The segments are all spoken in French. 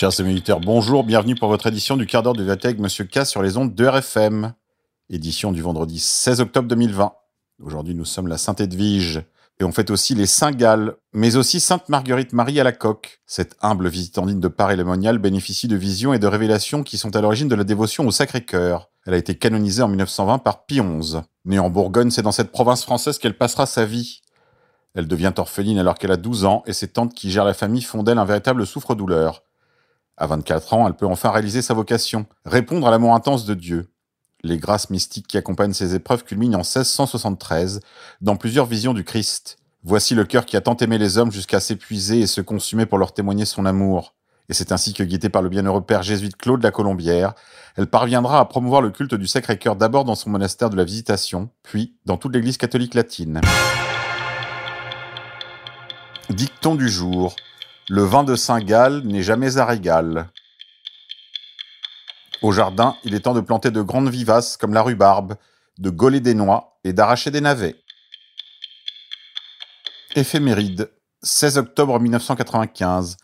Chers auditeurs, bonjour, bienvenue pour votre édition du quart d'heure de vérité avec Monsieur K sur les ondes de RFM. Édition du vendredi 16 octobre 2020. Aujourd'hui, nous sommes la Sainte-Edwige et on fête aussi les Saint-Gall, mais aussi Sainte Marguerite Marie à la coque. Cette humble visitandine de Paris lémonial bénéficie de visions et de révélations qui sont à l'origine de la dévotion au Sacré-Cœur. Elle a été canonisée en 1920 par Pie XI. Née en Bourgogne, c'est dans cette province française qu'elle passera sa vie. Elle devient orpheline alors qu'elle a 12 ans et ses tantes qui gèrent la famille font d'elle un véritable souffre-douleur. À 24 ans, elle peut enfin réaliser sa vocation, répondre à l'amour intense de Dieu. Les grâces mystiques qui accompagnent ces épreuves culminent en 1673 dans plusieurs visions du Christ. Voici le cœur qui a tant aimé les hommes jusqu'à s'épuiser et se consumer pour leur témoigner son amour. Et c'est ainsi que, guidée par le bienheureux père jésuite Claude la Colombière, elle parviendra à promouvoir le culte du Sacré-Cœur d'abord dans son monastère de la Visitation, puis dans toute l'Église catholique latine. Dicton du jour. Le vin de Saint-Gall n'est jamais à régal. Au jardin, il est temps de planter de grandes vivaces comme la rhubarbe, de gauler des noix et d'arracher des navets. Éphéméride. 16 octobre 1995.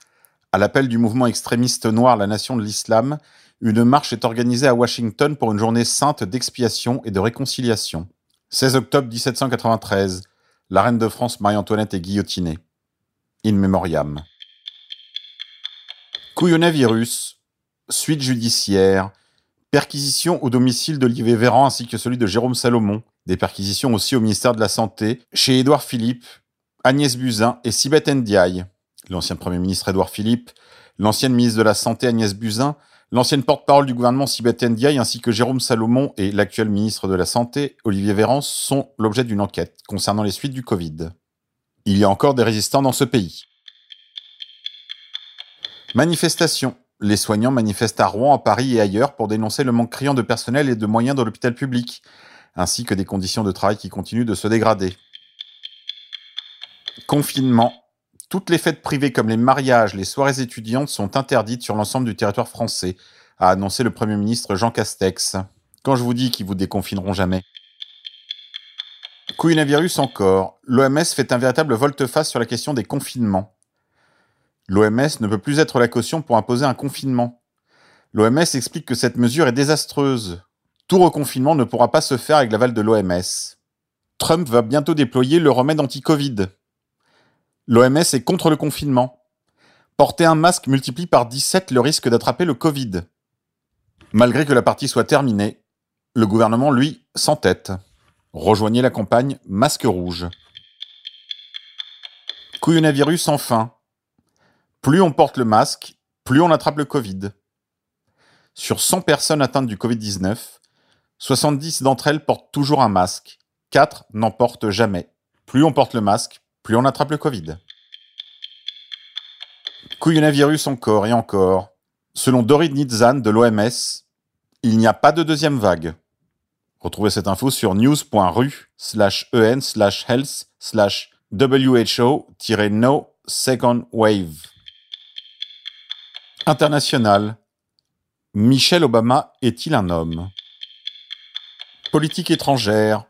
À l'appel du mouvement extrémiste noir La Nation de l'Islam, une marche est organisée à Washington pour une journée sainte d'expiation et de réconciliation. 16 octobre 1793. La reine de France Marie-Antoinette est guillotinée. In memoriam. Couillonavirus, suite judiciaire, perquisition au domicile d'Olivier Véran ainsi que celui de Jérôme Salomon, des perquisitions aussi au ministère de la Santé, chez Édouard Philippe, Agnès Buzyn et Sibeth Ndiaye. L'ancien Premier ministre Édouard Philippe, l'ancienne ministre de la Santé Agnès Buzyn, l'ancienne porte-parole du gouvernement Sibeth Ndiaye ainsi que Jérôme Salomon et l'actuel ministre de la Santé Olivier Véran sont l'objet d'une enquête concernant les suites du Covid. Il y a encore des résistants dans ce pays. Manifestation. Les soignants manifestent à Rouen, à Paris et ailleurs pour dénoncer le manque criant de personnel et de moyens dans l'hôpital public, ainsi que des conditions de travail qui continuent de se dégrader. Confinement. Toutes les fêtes privées comme les mariages, les soirées étudiantes sont interdites sur l'ensemble du territoire français, a annoncé le Premier ministre Jean Castex. Quand je vous dis qu'ils vous déconfineront jamais. Coronavirus encore. L'OMS fait un véritable volte-face sur la question des confinements. L'OMS ne peut plus être la caution pour imposer un confinement. L'OMS explique que cette mesure est désastreuse. Tout reconfinement ne pourra pas se faire avec l'aval de l'OMS. Trump va bientôt déployer le remède anti-Covid. L'OMS est contre le confinement. Porter un masque multiplie par 17 le risque d'attraper le Covid. Malgré que la partie soit terminée, le gouvernement, lui, s'entête. Rejoignez la campagne Masque Rouge. Couillonavirus enfin. Plus on porte le masque, plus on attrape le Covid. Sur 100 personnes atteintes du Covid-19, 70 d'entre elles portent toujours un masque, 4 n'en portent jamais. Plus on porte le masque, plus on attrape le Covid. Couillonavirus encore et encore. Selon Dorit Nitzan de l'OMS, il n'y a pas de deuxième vague. Retrouvez cette info sur news.ru slash en slash health slash who-no second wave. International. Michel Obama est-il un homme? Politique étrangère.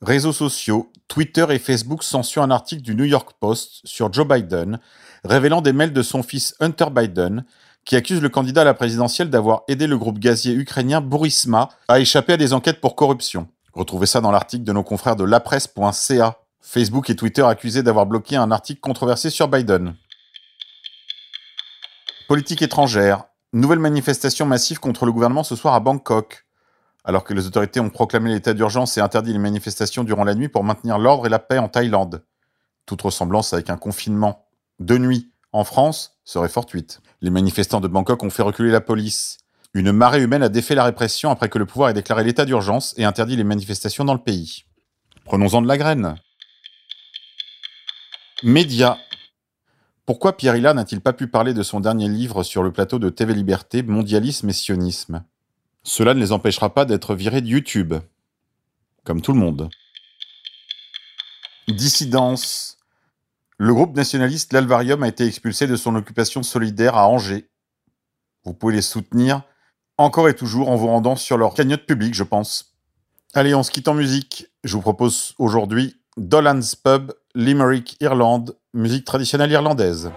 Réseaux sociaux. Twitter et Facebook censurent un article du New York Post sur Joe Biden, révélant des mails de son fils Hunter Biden, qui accuse le candidat à la présidentielle d'avoir aidé le groupe gazier ukrainien Burisma à échapper à des enquêtes pour corruption. Retrouvez ça dans l'article de nos confrères de lapresse.ca. Facebook et Twitter accusés d'avoir bloqué un article controversé sur Biden. Politique étrangère. Nouvelle manifestation massive contre le gouvernement ce soir à Bangkok. Alors que les autorités ont proclamé l'état d'urgence et interdit les manifestations durant la nuit pour maintenir l'ordre et la paix en Thaïlande. Toute ressemblance avec un confinement de nuit en France serait fortuite. Les manifestants de Bangkok ont fait reculer la police. Une marée humaine a défait la répression après que le pouvoir ait déclaré l'état d'urgence et interdit les manifestations dans le pays. Prenons-en de la graine. Média. Pourquoi Pierre Hilla n'a-t-il pas pu parler de son dernier livre sur le plateau de TV Liberté, Mondialisme et Sionisme? Cela ne les empêchera pas d'être virés de YouTube. Comme tout le monde. Dissidence. Le groupe nationaliste L'Alvarium a été expulsé de son occupation solidaire à Angers. Vous pouvez les soutenir encore et toujours en vous rendant sur leur cagnotte publique, je pense. Allez, on se quitte en musique. Je vous propose aujourd'hui Dolan's Pub, Limerick, Irlande, musique traditionnelle irlandaise.